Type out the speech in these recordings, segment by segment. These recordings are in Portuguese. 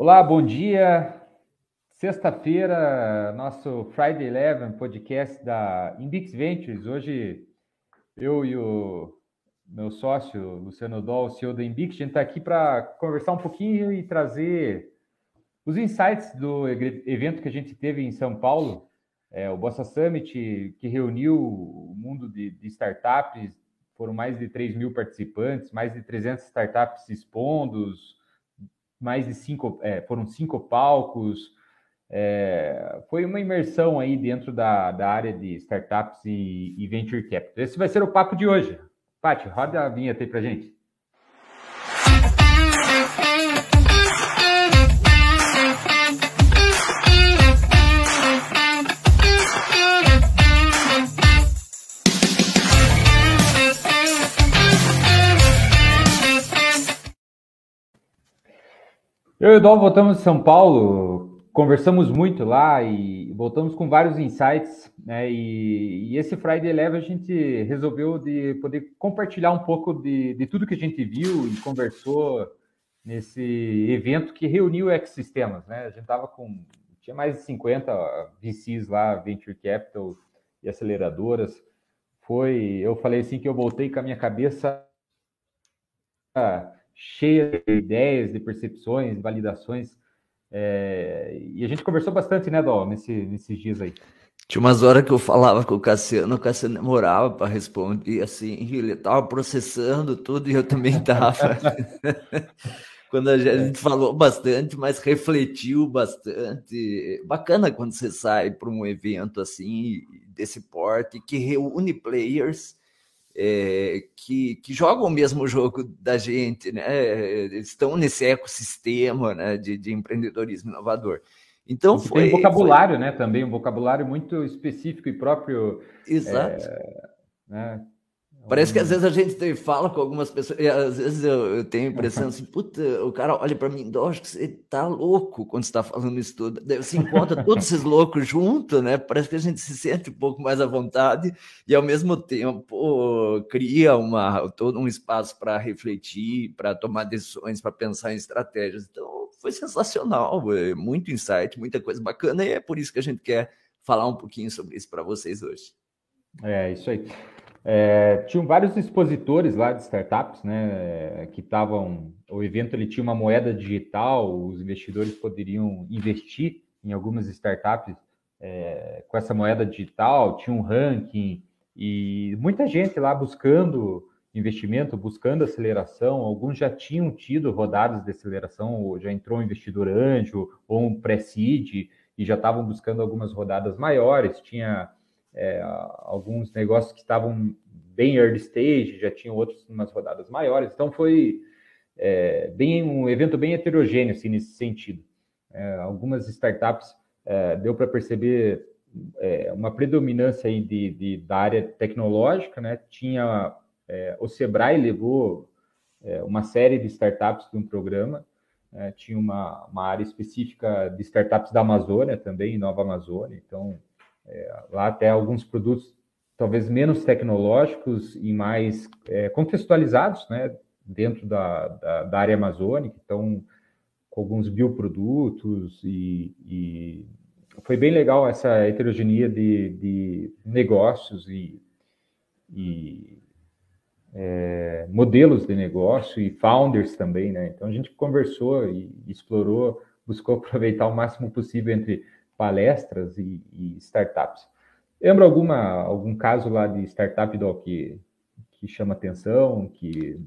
Olá, bom dia. Sexta-feira, nosso Friday Eleven podcast da Inbix Ventures. Hoje, eu e o meu sócio, Luciano Doll, CEO da Inbix, a gente está aqui para conversar um pouquinho e trazer os insights do evento que a gente teve em São Paulo, é, o Bossa Summit, que reuniu o mundo de, de startups, foram mais de 3 mil participantes, mais de 300 startups expondo, mais de cinco, é, foram cinco palcos. É, foi uma imersão aí dentro da, da área de startups e, e venture capital. Esse vai ser o papo de hoje. Paty, roda a vinheta aí para gente. Eu e o Dol voltamos de São Paulo, conversamos muito lá e voltamos com vários insights, né? E, e esse Friday Eleven a gente resolveu de poder compartilhar um pouco de, de tudo que a gente viu e conversou nesse evento que reuniu ecossistemas, né? A gente tava com tinha mais de 50 VCs lá, venture capital e aceleradoras. Foi, eu falei assim que eu voltei com a minha cabeça cheia de ideias, de percepções, validações. É, e a gente conversou bastante, né, Dó, nesse, nesses dias aí. Tinha umas horas que eu falava com o Cassiano, o Cassiano demorava para responder, assim, ele estava processando tudo e eu também estava. quando a gente falou bastante, mas refletiu bastante. Bacana quando você sai para um evento assim, desse porte, que reúne players é, que, que, jogam o mesmo jogo da gente, né? estão nesse ecossistema né? de, de empreendedorismo inovador. Então foi, tem um vocabulário, foi... né? Também um vocabulário muito específico e próprio. Exato. É, né? Parece que às vezes a gente fala com algumas pessoas, e às vezes eu, eu tenho a impressão assim, puta, o cara olha para mim, acho que você tá louco quando você tá falando isso tudo. Daí você encontra todos esses loucos junto, né? Parece que a gente se sente um pouco mais à vontade e ao mesmo tempo cria uma, todo um espaço para refletir, para tomar decisões, para pensar em estratégias. Então foi sensacional, é muito insight, muita coisa bacana e é por isso que a gente quer falar um pouquinho sobre isso para vocês hoje. É, isso aí. É, tinham vários expositores lá de startups, né, que estavam. O evento ele tinha uma moeda digital, os investidores poderiam investir em algumas startups é, com essa moeda digital, tinha um ranking e muita gente lá buscando investimento, buscando aceleração. Alguns já tinham tido rodadas de aceleração, ou já entrou um investidor anjo ou um pré-seed e já estavam buscando algumas rodadas maiores. Tinha é, alguns negócios que estavam bem early stage, já tinham outros umas rodadas maiores, então foi é, bem um evento bem heterogêneo assim, nesse sentido. É, algumas startups é, deu para perceber é, uma predominância aí de, de, da área tecnológica, né? Tinha é, o Sebrae levou uma série de startups de um programa, tinha uma, uma área específica de startups da Amazônia também, Nova Amazônia, então é, lá até alguns produtos talvez menos tecnológicos e mais é, contextualizados, né, dentro da, da, da, área amazônica, então com alguns bioprodutos e, e foi bem legal essa heterogeneia de, de negócios e, e é, modelos de negócio e founders também, né? Então a gente conversou e explorou, buscou aproveitar o máximo possível entre palestras e, e startups. Lembra alguma, algum caso lá de startup do que, que chama atenção, que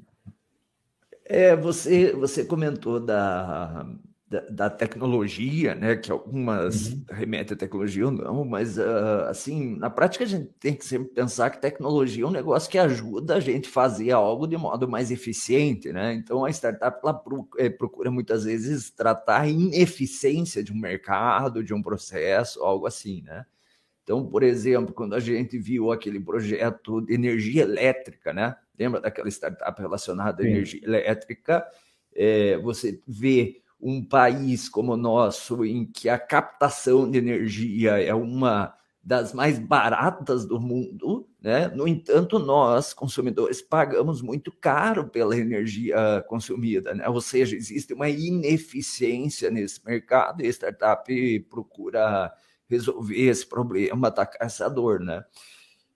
é, você, você comentou da, da, da, tecnologia, né? Que algumas uhum. remetem à tecnologia ou não, mas uh, assim, na prática a gente tem que sempre pensar que tecnologia é um negócio que ajuda a gente a fazer algo de modo mais eficiente, né? Então a startup ela eh, procura muitas vezes tratar a ineficiência de um mercado, de um processo, algo assim, né? Então, por exemplo, quando a gente viu aquele projeto de energia elétrica, né? Lembra daquela startup relacionada à Sim. energia elétrica? É, você vê um país como o nosso, em que a captação de energia é uma das mais baratas do mundo, né? No entanto, nós, consumidores, pagamos muito caro pela energia consumida, né? Ou seja, existe uma ineficiência nesse mercado e a startup procura resolver esse problema, atacar essa dor, né?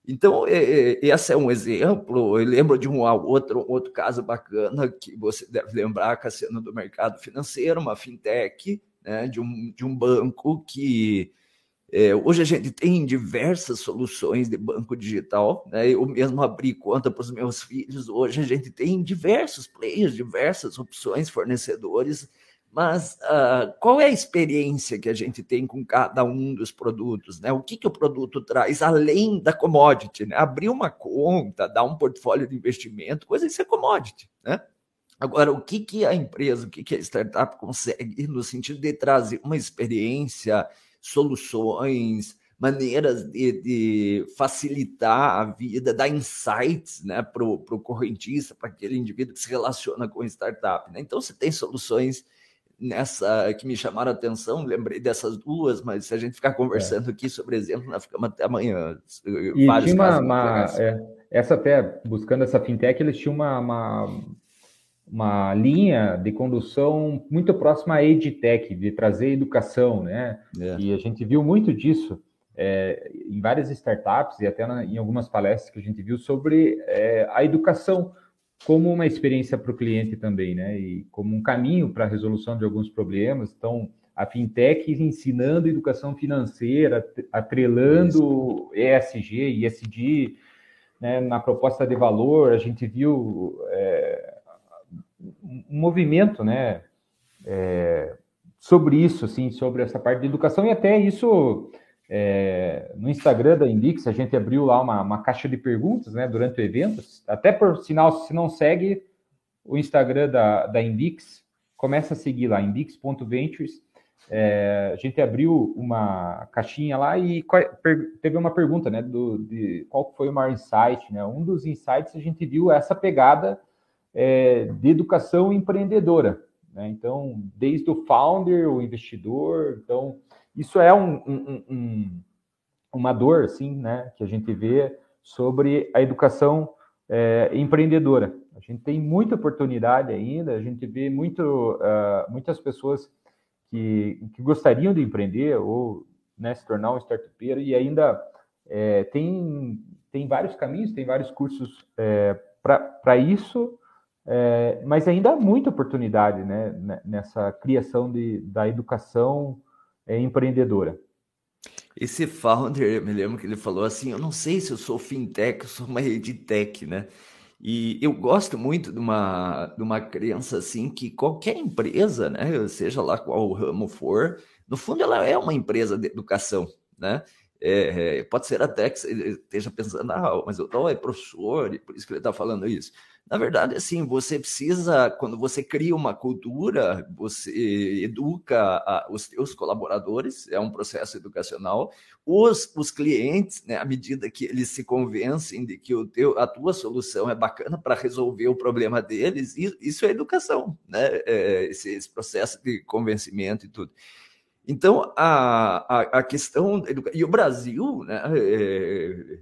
Então, esse é um exemplo. Eu lembro de um outro, outro caso bacana que você deve lembrar, Cassiano, do mercado financeiro, uma fintech, né, de, um, de um banco que é, hoje a gente tem diversas soluções de banco digital. Né? Eu mesmo abri conta para os meus filhos. Hoje a gente tem diversos players, diversas opções, fornecedores. Mas uh, qual é a experiência que a gente tem com cada um dos produtos? Né? O que, que o produto traz além da commodity? Né? Abrir uma conta, dar um portfólio de investimento, coisa isso é commodity. Né? Agora, o que, que a empresa, o que, que a startup consegue no sentido de trazer uma experiência soluções, maneiras de, de facilitar a vida, dar insights né, para o correntista, para aquele indivíduo que se relaciona com startup. Né? Então, você tem soluções nessa que me chamaram a atenção, lembrei dessas duas, mas se a gente ficar conversando é. aqui sobre exemplo, nós ficamos até amanhã. E tinha uma, uma é, essa até, buscando essa fintech, eles tinham uma, uma uma linha de condução muito próxima à EdTech, de trazer educação, né? É. E a gente viu muito disso é, em várias startups e até na, em algumas palestras que a gente viu sobre é, a educação como uma experiência para o cliente também, né? E como um caminho para a resolução de alguns problemas. Então, a fintech ensinando educação financeira, atrelando. ESG ESG né, na proposta de valor. A gente viu é, um movimento, né, é, sobre isso, assim, sobre essa parte de educação e até isso é, no Instagram da Indix a gente abriu lá uma, uma, caixa de perguntas, né, durante o evento. Até por sinal, se não segue o Instagram da, da Indix, começa a seguir lá, indix.ventures. É, a gente abriu uma caixinha lá e teve uma pergunta, né, do, de qual foi o maior insight, né? Um dos insights a gente viu essa pegada é, de educação empreendedora. Né? Então, desde o founder, o investidor, então isso é um, um, um, uma dor, assim, né, que a gente vê sobre a educação é, empreendedora. A gente tem muita oportunidade ainda, a gente vê muito, uh, muitas pessoas que, que gostariam de empreender ou né, se tornar um startupeiro e ainda é, tem, tem vários caminhos, tem vários cursos é, para isso, é, mas ainda há muita oportunidade né, nessa criação de, da educação é, empreendedora. Esse founder, eu me lembro que ele falou assim: Eu não sei se eu sou fintech, eu sou uma edtech, né? E eu gosto muito de uma, de uma crença assim que qualquer empresa, né, seja lá qual o ramo for, no fundo ela é uma empresa de educação, né? É, pode ser até que você esteja pensando, ah, mas o tal é professor e por isso que ele está falando isso. Na verdade, assim, você precisa, quando você cria uma cultura, você educa a, os seus colaboradores, é um processo educacional, os, os clientes, né, à medida que eles se convencem de que o teu, a tua solução é bacana para resolver o problema deles, isso é educação, né? É, esse, esse processo de convencimento e tudo. Então, a, a, a questão. E o Brasil, né, é,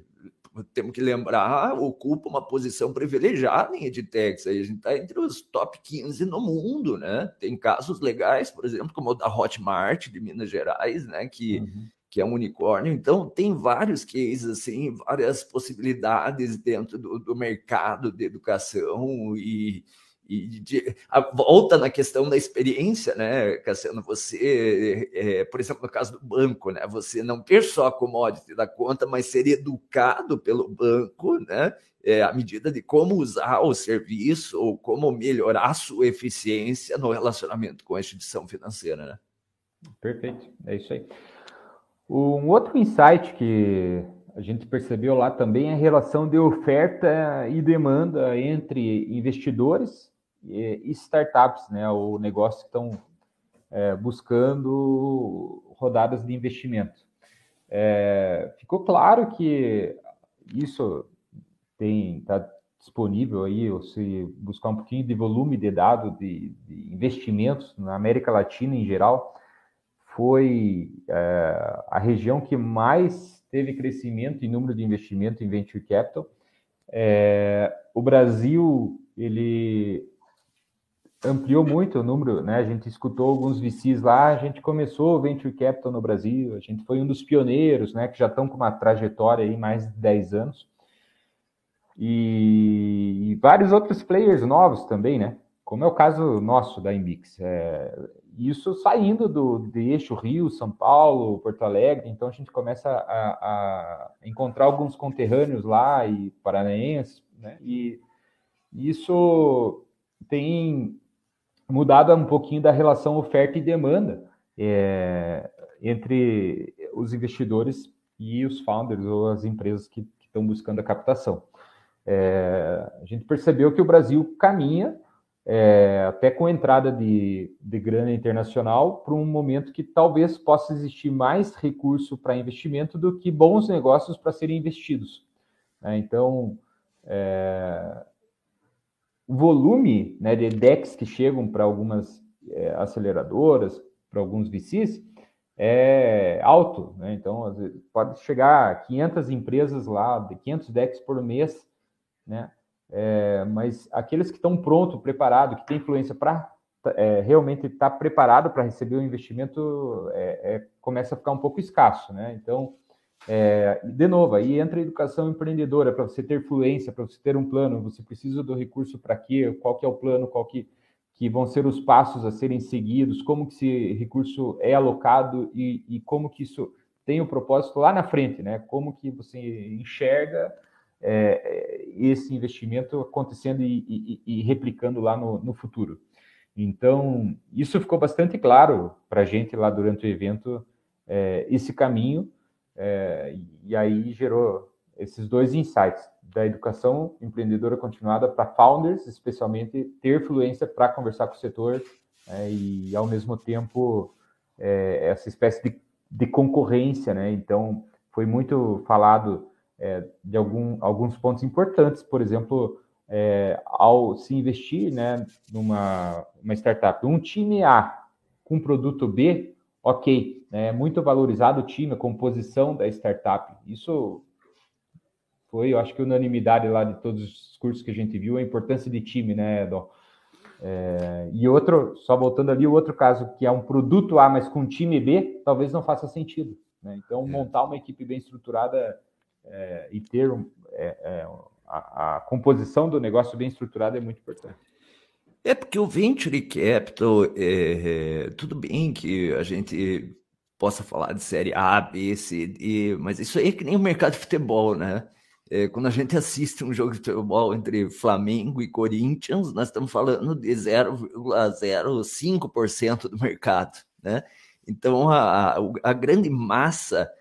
temos que lembrar, ocupa uma posição privilegiada em edtechs. A gente está entre os top 15 no mundo, né? Tem casos legais, por exemplo, como o da Hotmart de Minas Gerais, né? Que, uhum. que é um unicórnio. Então, tem vários cases, assim, várias possibilidades dentro do, do mercado de educação e, e de, a, volta na questão da experiência, né, Cassiano? Você, é, por exemplo, no caso do banco, né, você não ter só a commodity da conta, mas ser educado pelo banco, né, é, à medida de como usar o serviço ou como melhorar a sua eficiência no relacionamento com a instituição financeira, né? Perfeito, é isso aí. Um outro insight que a gente percebeu lá também é a relação de oferta e demanda entre investidores e startups, né, ou negócios que estão é, buscando rodadas de investimento. É, ficou claro que isso tem está disponível aí, ou se buscar um pouquinho de volume de dados de, de investimentos na América Latina em geral, foi é, a região que mais teve crescimento em número de investimento em venture capital. É, o Brasil ele ampliou muito o número, né? A gente escutou alguns VCs lá, a gente começou o venture capital no Brasil, a gente foi um dos pioneiros, né? Que já estão com uma trajetória aí mais de 10 anos. E, e vários outros players novos também, né? Como é o caso nosso da Imbix. É, isso saindo do, do eixo Rio, São Paulo, Porto Alegre, então a gente começa a, a encontrar alguns conterrâneos lá e paranaenses, né? E isso tem mudado um pouquinho da relação oferta e demanda é, entre os investidores e os founders ou as empresas que, estão buscando a captação. É, a gente percebeu que o Brasil caminha é, até com entrada de, de grana internacional, para um momento que talvez possa existir mais recurso para investimento do que bons negócios para serem investidos. Né? Então, é, volume né, de DEX que chegam para algumas é, aceleradoras, para alguns VCs, é alto. Né? Então, pode chegar a 500 empresas lá, de 500 DEX por mês, né? É, mas aqueles que estão prontos, preparados, que têm influência para é, realmente estar tá preparado para receber o investimento, é, é, começa a ficar um pouco escasso, né? Então, é, de novo, aí entra a educação empreendedora para você ter fluência, para você ter um plano. Você precisa do recurso para quê? Qual que é o plano? Qual que, que vão ser os passos a serem seguidos? Como que esse recurso é alocado e, e como que isso tem o propósito lá na frente, né? Como que você enxerga é, esse investimento acontecendo e, e, e replicando lá no, no, futuro. Então, isso ficou bastante claro para a gente lá durante o evento, é, esse caminho, é, e aí gerou esses dois insights, da educação empreendedora continuada para founders, especialmente ter fluência para conversar com o setor é, e, ao mesmo tempo, é, essa espécie de, de concorrência, né? Então, foi muito falado é, de algum, alguns pontos importantes, por exemplo, é, ao se investir né, numa uma startup, um time A com produto B, ok, é muito valorizado o time, a composição da startup. Isso foi, eu acho que unanimidade lá de todos os cursos que a gente viu, a importância de time, né, Dom? É, e outro, só voltando ali, o outro caso que é um produto A, mas com time B, talvez não faça sentido. Né? Então, é. montar uma equipe bem estruturada é, e ter um, é, é, a, a, composição do negócio bem estruturada é muito importante. É porque o venture capital, é, tudo bem que a gente possa falar de série A, B, C, D, mas isso aí é que nem o mercado de futebol, né? É, quando a gente assiste um jogo de futebol entre Flamengo e Corinthians, nós estamos falando de 0,05% do mercado, né? Então, a, a grande massa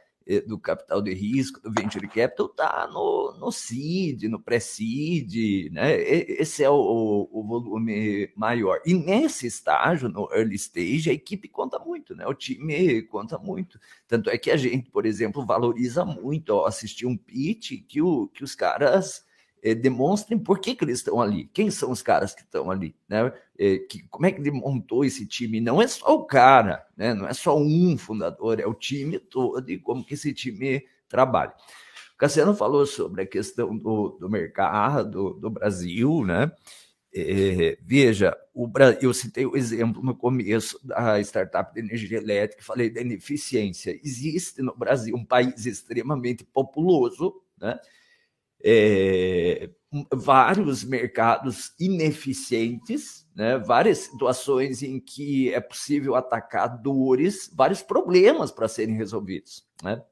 do capital de risco, do venture capital, está no, no seed, no pré-seed, né? Esse é o, o, volume maior. E nesse estágio, no early stage, a equipe conta muito, né? O time conta muito. Tanto é que a gente, por exemplo, valoriza muito ó, assistir um pitch que, o, que os caras demonstrem por que, que eles estão ali, quem são os caras que estão ali, né? É, que, como é que ele montou esse time? Não é só o cara, né? Não é só um fundador, é o time todo e como que esse time trabalha. O Cassiano falou sobre a questão do, do mercado do Brasil, né? É, veja, o, eu citei o exemplo no começo da startup de energia elétrica, falei da ineficiência. Existe no Brasil um país extremamente populoso, né? É, vários mercados ineficientes, né? várias situações em que é possível atacar dores, vários problemas para serem resolvidos. Né?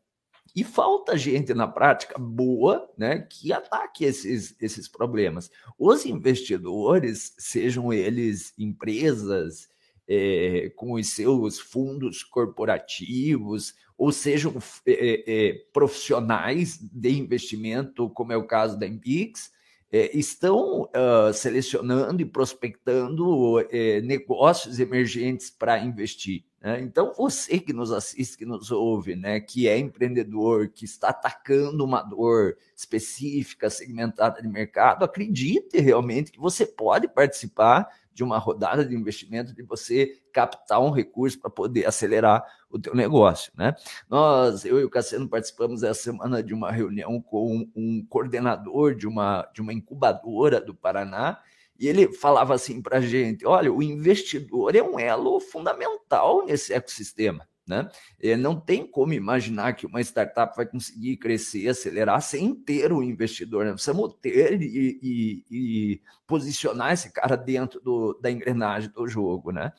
E falta gente na prática boa né, que ataque esses, esses problemas. Os investidores, sejam eles empresas, é, com os seus fundos corporativos, ou sejam é, é, profissionais de investimento, como é o caso da Embix, é, estão uh, selecionando e prospectando negócios emergentes para investir. Né? Então, você que nos assiste, que nos ouve, né, que é empreendedor, que está atacando uma dor específica, segmentada de mercado, acredite realmente que você pode participar de uma rodada de investimento, de você captar um recurso para poder acelerar o teu negócio, né? Nós, eu e o Cassiano participamos essa semana de uma reunião com um coordenador de uma, de uma incubadora do Paraná, e ele falava assim para a gente: olha, o investidor é um elo fundamental nesse ecossistema. Né? Não tem como imaginar que uma startup vai conseguir crescer, acelerar sem ter o investidor. Né? Precisamos ter e, e, e, posicionar esse cara dentro do, da engrenagem do jogo. Né?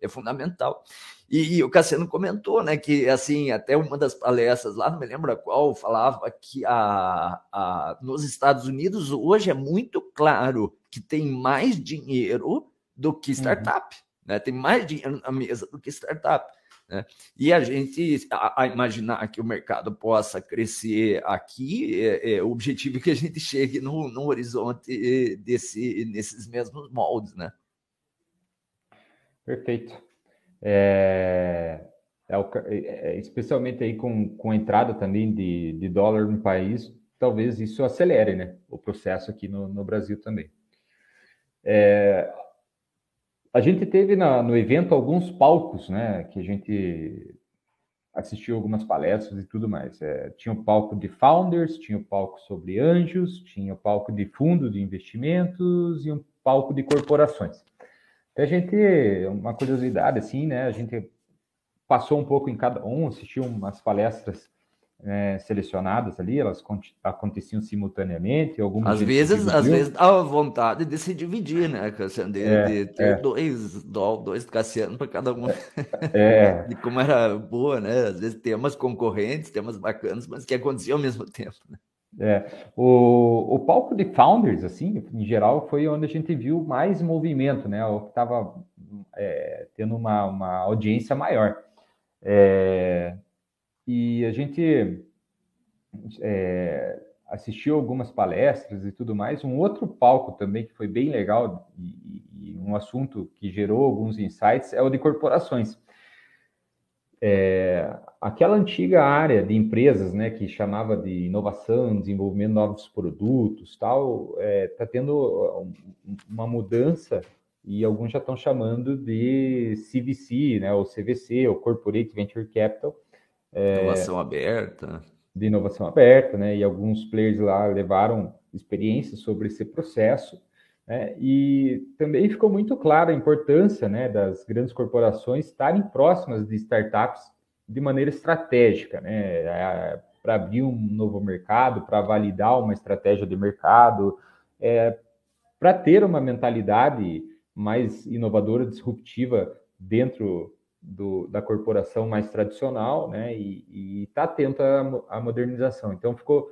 É fundamental. E, e, o Cassiano comentou né, que assim até uma das palestras lá, não me lembro qual, falava que a, a, nos Estados Unidos hoje é muito claro que tem mais dinheiro do que uhum. startup. Uhum. Né? Tem mais dinheiro na mesa do que startup. Né? E a gente a, a, imaginar que o mercado possa crescer aqui, é, é, o objetivo é que a gente chegue no, no horizonte desse, nesses mesmos moldes. Né? Perfeito. É, é, é, é, especialmente aí com, com a entrada também de, de dólar no país, talvez isso acelere né, o processo aqui no, no Brasil também. É, a gente teve na, no evento alguns palcos, né? Que a gente assistiu algumas palestras e tudo mais. É, tinha o palco de founders, tinha o palco sobre anjos, tinha o palco de fundo de investimentos e um palco de corporações. A gente, uma curiosidade assim, né? A gente passou um pouco em cada um, assistiu umas palestras é, selecionadas ali, elas aconteciam simultaneamente, algumas às vezes, às vezes dá vontade de se dividir, né, Cassiano, de, é, de ter é. dois, dois Cassiano para cada um. É. e como era boa, né? Às vezes temas concorrentes, temas bacanas, mas que aconteciam ao mesmo tempo, né? É, o, o palco de founders, assim, em geral, foi onde a gente viu mais movimento, né? O que estava é, tendo uma, uma audiência maior. É, e a gente é, assistiu algumas palestras e tudo mais. Um outro palco também que foi bem legal e, e um assunto que gerou alguns insights é o de corporações. É, aquela antiga área de empresas, né, que chamava de inovação, desenvolvimento de novos produtos, tal, está é, tá tendo uma mudança e alguns já estão chamando de CVC, né, ou CVC, ou Corporate Venture Capital, é, inovação aberta. De inovação aberta, né? E alguns players lá levaram experiências sobre esse processo. Né? E também ficou muito clara a importância né, das grandes corporações estarem próximas de startups de maneira estratégica, né? Para abrir um novo mercado, para validar uma estratégia de mercado, é, para ter uma mentalidade mais inovadora, disruptiva dentro do, da corporação mais tradicional, né? E está atento à, à, modernização. Então ficou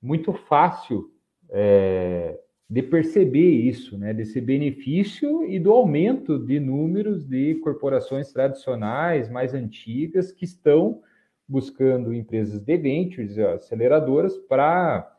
muito fácil é, de perceber isso, né? Desse benefício e do aumento de números de corporações tradicionais mais antigas que estão buscando empresas de ventures, aceleradoras, para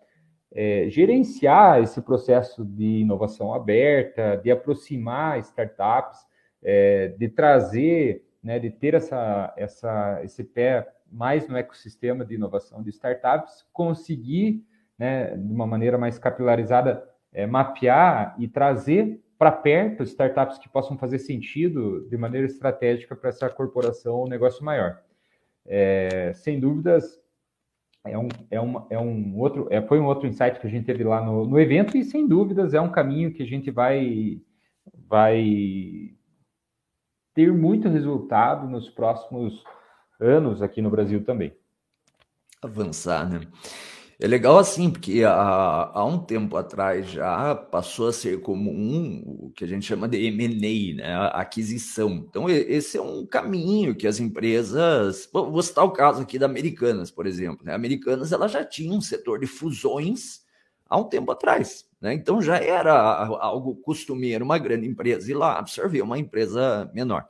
é, gerenciar esse processo de inovação aberta, de aproximar startups é, de trazer, né, de ter essa, essa, esse pé mais no ecossistema de inovação de startups, conseguir, né, de uma maneira mais capilarizada, é, mapear e trazer para perto startups que possam fazer sentido de maneira estratégica para essa corporação ou negócio maior. É, sem dúvidas, é um, é, uma, é um outro, é, foi um outro insight que a gente teve lá no, no evento e sem dúvidas é um caminho que a gente vai, vai ter muito resultado nos próximos anos aqui no Brasil também. Avançar, né? É legal assim, porque há, há um tempo atrás já passou a ser comum o que a gente chama de M&A, né? Aquisição. Então, esse é um caminho que as empresas... Vou citar o caso aqui da Americanas, por exemplo. Né? A Americanas ela já tinha um setor de fusões há um tempo atrás. Né? Então já era algo costumeiro uma grande empresa ir lá absorver uma empresa menor.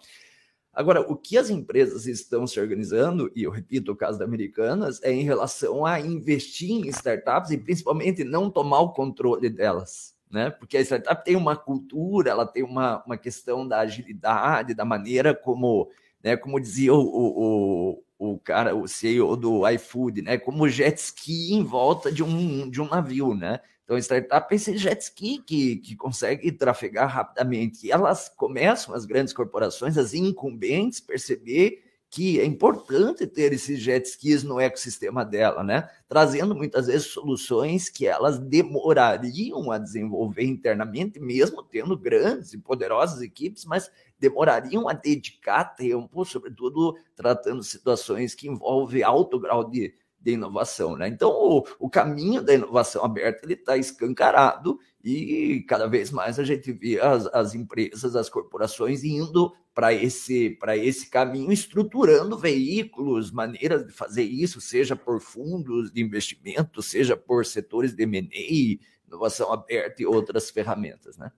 Agora, o que as empresas estão se organizando, e eu repito o caso da Americanas, é em relação a investir em startups e principalmente não tomar o controle delas. Né? Porque a startup tem uma cultura, ela tem uma, uma questão da agilidade, da maneira como, né, como dizia o, o, o cara, o CEO do iFood, né? Como jet ski em volta de um, de um navio, né? Então, startup é jet ski que, que consegue trafegar rapidamente. E elas começam, as grandes corporações, as incumbentes, perceber que é importante ter esses jet skis no ecossistema dela, né? Trazendo muitas vezes soluções que elas demorariam a desenvolver internamente, mesmo tendo grandes e poderosas equipes, mas demorariam a dedicar tempo, sobretudo tratando situações que envolvem alto grau de, de inovação, né? Então, o, o caminho da inovação aberta está escancarado e cada vez mais a gente vê as, as empresas, as corporações indo para esse, esse caminho, estruturando veículos, maneiras de fazer isso, seja por fundos de investimento, seja por setores de M&A, inovação aberta e outras ferramentas, né?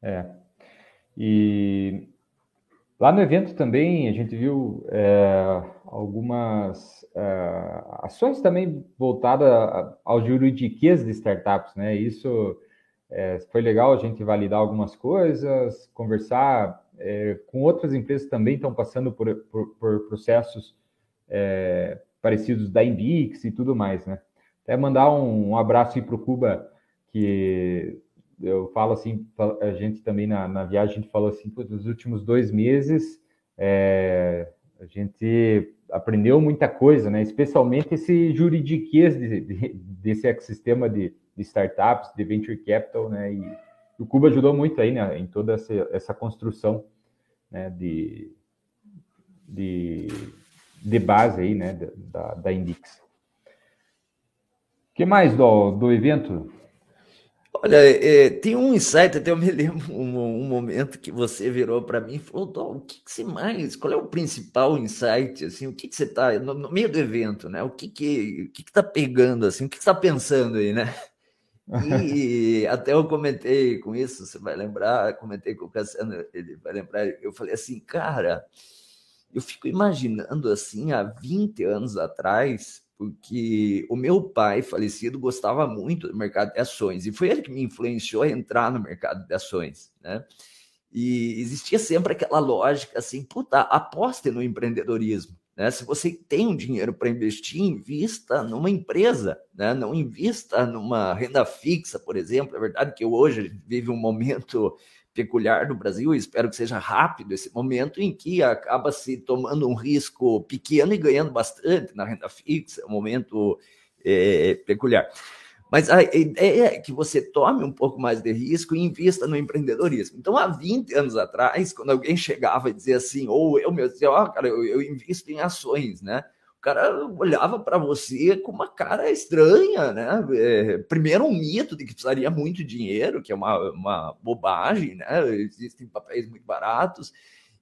É. E lá no evento também a gente viu é, algumas é, ações também voltadas ao juridiquês de startups, né? Isso é, foi legal a gente validar algumas coisas, conversar é, com outras empresas também estão passando por, por, por processos é, parecidos da Invix e tudo mais, né? Até mandar um, um abraço para o Cuba, que eu falo assim, a gente também na, na viagem, a gente falou assim, nos últimos dois meses, a gente aprendeu muita coisa, né? Especialmente esse juridiquês de, de, desse ecossistema de, de, startups, de venture capital, né? E o Cuba ajudou muito aí, né? Em toda essa, essa construção, né? De, de, de base aí, né? Da, da Indix. O que mais do, do evento? Olha, é, tem um insight, até eu me lembro um, um momento que você virou para mim e falou, o que, que você mais, qual é o principal insight, assim, o que, que você está, no, no, meio do evento, né, o que que, o que que tá pegando, assim, o que, está pensando aí, né? E até eu comentei com isso, você vai lembrar, comentei com o Cassiano, ele vai lembrar, eu falei assim, cara, eu fico imaginando assim, há 20 anos atrás, porque o meu pai falecido gostava muito do mercado de ações e foi ele que me influenciou a entrar no mercado de ações, né? E existia sempre aquela lógica assim, puta, aposte no empreendedorismo, né? Se você tem um dinheiro para investir, invista numa empresa, né? Não invista numa renda fixa, por exemplo. É verdade que hoje vive um momento peculiar do Brasil, e espero que seja rápido esse momento em que acaba se tomando um risco pequeno e ganhando bastante na renda fixa, é um momento é, peculiar. Mas a ideia é que você tome um pouco mais de risco e invista no empreendedorismo. Então, há 20 anos atrás, quando alguém chegava e dizia assim, ou eu mesmo dizia, ó, oh, cara, eu, eu invisto em ações, né? Cara olhava para você com uma cara estranha, né? É, primeiro, um mito de que precisaria muito dinheiro, que é uma, uma bobagem, né? Existem papéis muito baratos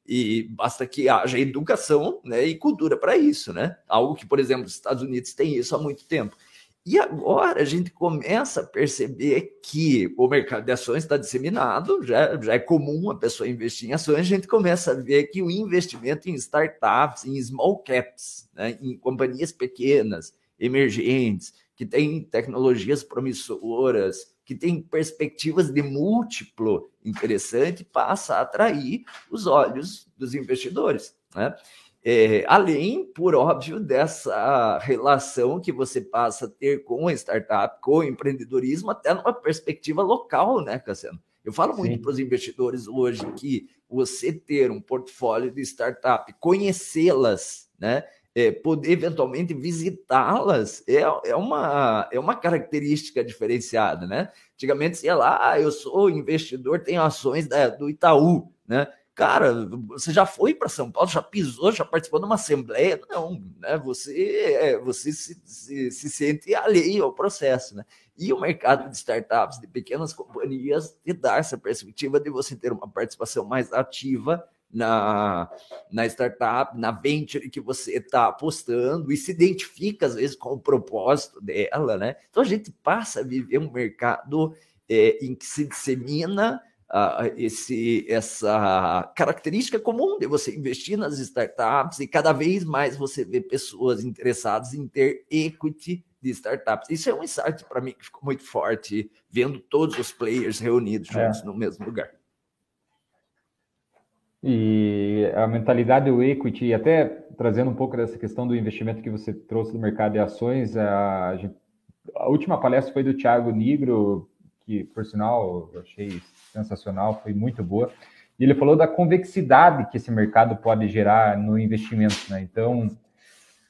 e basta que haja educação né, e cultura para isso, né? Algo que, por exemplo, os Estados Unidos têm isso há muito tempo. E agora a gente começa a perceber que o mercado de ações está disseminado, já, já é comum a pessoa investir em ações, a gente começa a ver que o investimento em startups, em small caps, né, em companhias pequenas, emergentes, que têm tecnologias promissoras, que têm perspectivas de múltiplo interessante, passa a atrair os olhos dos investidores. Né? É, além, por óbvio, dessa relação que você passa a ter com a startup, com o empreendedorismo, até numa perspectiva local, né, Cassiano? Eu falo muito para os investidores hoje que você ter um portfólio de startup, conhecê-las, né? É, poder eventualmente visitá-las é, é, uma, é uma característica diferenciada, né? Antigamente, sei lá, ah, eu sou investidor, tenho ações da, do Itaú, né? Cara, você já foi para São Paulo, já pisou, já participou de uma assembleia? Não, né? Você, é, você se, se, se sente alheio ao processo, né? E o mercado de startups, de pequenas companhias, te dá essa perspectiva de você ter uma participação mais ativa na, na startup, na venture que você está apostando e se identifica, às vezes, com o propósito dela, né? Então a gente passa a viver um mercado é, em que se dissemina uh, esse, essa característica comum de você investir nas startups e cada vez mais você vê pessoas interessadas em ter equity de startups. Isso é um insight para mim que ficou muito forte, vendo todos os players reunidos é. juntos é. no mesmo lugar. E a mentalidade do equity, até trazendo um pouco dessa questão do investimento que você trouxe do mercado de ações, a, a última palestra foi do Thiago Nigro, que, por sinal, eu achei sensacional, foi muito boa. E ele falou da convexidade que esse mercado pode gerar no investimento, né? Então,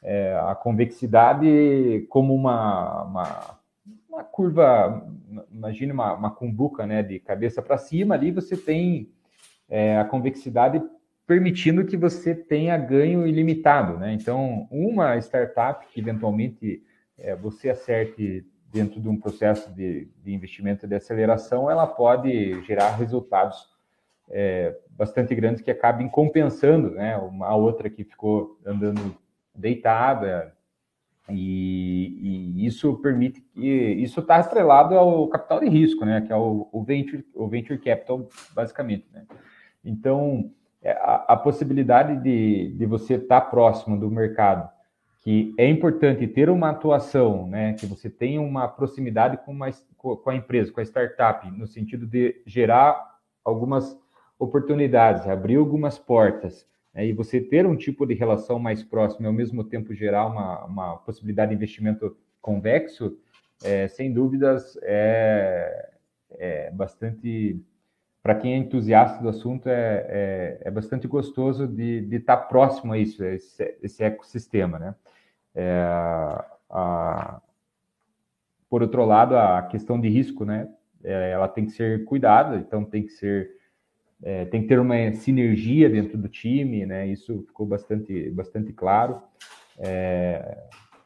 é, a convexidade como uma, uma, uma curva, imagine uma, uma cumbuca, né, de cabeça para cima, ali você tem é, a convexidade permitindo que você tenha ganho ilimitado, né? Então, uma startup que eventualmente é, você acerte dentro de um processo de, de investimento de aceleração, ela pode gerar resultados é, bastante grandes que acabem compensando, né? Uma outra que ficou andando deitada e, e isso permite que isso está atrelado ao capital de risco, né? Que é o, o venture, o venture capital, basicamente, né? Então é, a, a possibilidade de, de você estar tá próximo do mercado que é importante ter uma atuação, né, que você tenha uma proximidade com, uma, com a empresa, com a startup, no sentido de gerar algumas oportunidades, abrir algumas portas, né, e você ter um tipo de relação mais próxima e ao mesmo tempo gerar uma, uma possibilidade de investimento convexo, é, sem dúvidas é, é bastante para quem é entusiasta do assunto, é, é, é bastante gostoso de, estar tá próximo a isso, a esse, esse ecossistema, né? É, a, por outro lado, a questão de risco, né? É, ela tem que ser cuidada, então tem que ser é, tem que ter uma sinergia dentro do time, né? Isso ficou bastante bastante claro. É,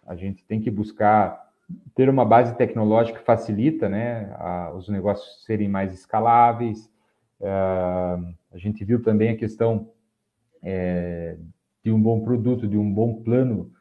a gente tem que buscar ter uma base tecnológica que facilita, né? A, os negócios serem mais escaláveis, Uh, a gente viu também a questão é, de um bom produto, de um bom plano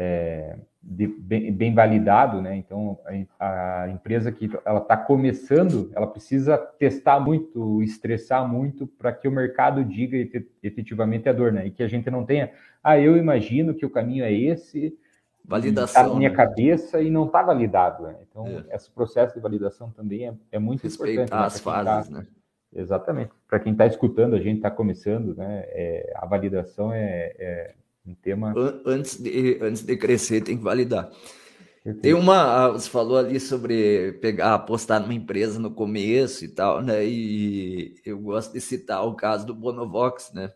é, de, bem, bem, validado, né? Então a, a empresa que ela está começando, ela precisa testar muito, estressar muito para que o mercado diga efetivamente a dor, né? E que a gente não tenha, ah, eu imagino que o caminho é esse, validação tá na minha né? cabeça e não está validado. Né? Então é. esse processo de validação também é, é muito Respeitar importante. Né? as fases, tá, né? Exatamente. Para quem está escutando, a gente está começando, né? É, a validação é, é, um tema. Antes de, antes de crescer, tem que validar. Perfeito. Tem uma. Ah, você falou ali sobre pegar, apostar numa empresa no começo e tal, né? E eu gosto de citar o caso do Bonovox, né?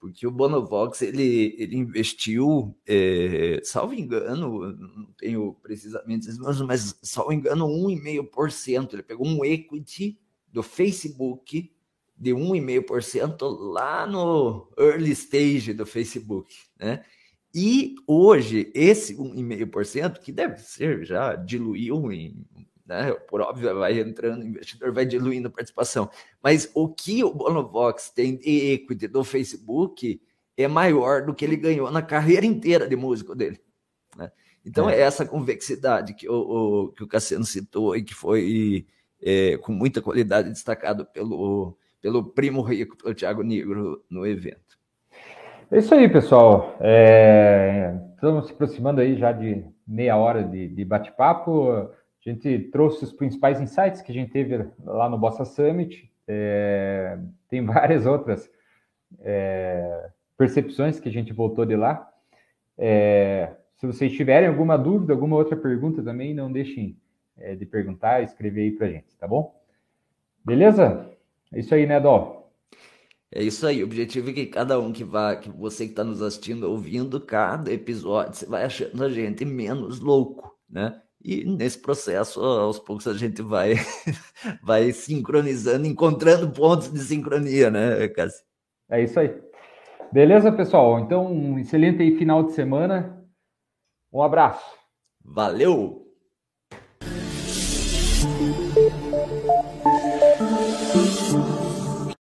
Porque o Bonovox ele, ele investiu, é, salvo engano, não tenho precisamente, mas salvo engano, 1,5%. Ele pegou um equity do Facebook de 1,5% lá no early stage do Facebook, né? E hoje, esse 1,5%, que deve ser já diluiu em, né? Por óbvio, vai entrando, o investidor vai diluindo a participação. Mas o que o Bonovox tem de equity do Facebook é maior do que ele ganhou na carreira inteira de músico dele. Né? Então, é. é essa convexidade que o, o, que o Cassiano citou e que foi é, com muita qualidade, destacado pelo, pelo primo rico, pelo Tiago Negro, no evento. É isso aí, pessoal. É, estamos se aproximando aí já de meia hora de, de bate-papo. A gente trouxe os principais insights que a gente teve lá no Bossa Summit. É, tem várias outras é, percepções que a gente voltou de lá. É, se vocês tiverem alguma dúvida, alguma outra pergunta também, não deixem é, de perguntar, escrever aí para gente, tá bom? Beleza? É isso aí, né, Dó? É isso aí. O objetivo é que cada um que vai, que você que está nos assistindo, ouvindo cada episódio, você vai achando a gente menos louco, né? E nesse processo, aos poucos, a gente vai, vai sincronizando, encontrando pontos de sincronia, né, Cássio? É isso aí. Beleza, pessoal? Então, um excelente final de semana. Um abraço. Valeu!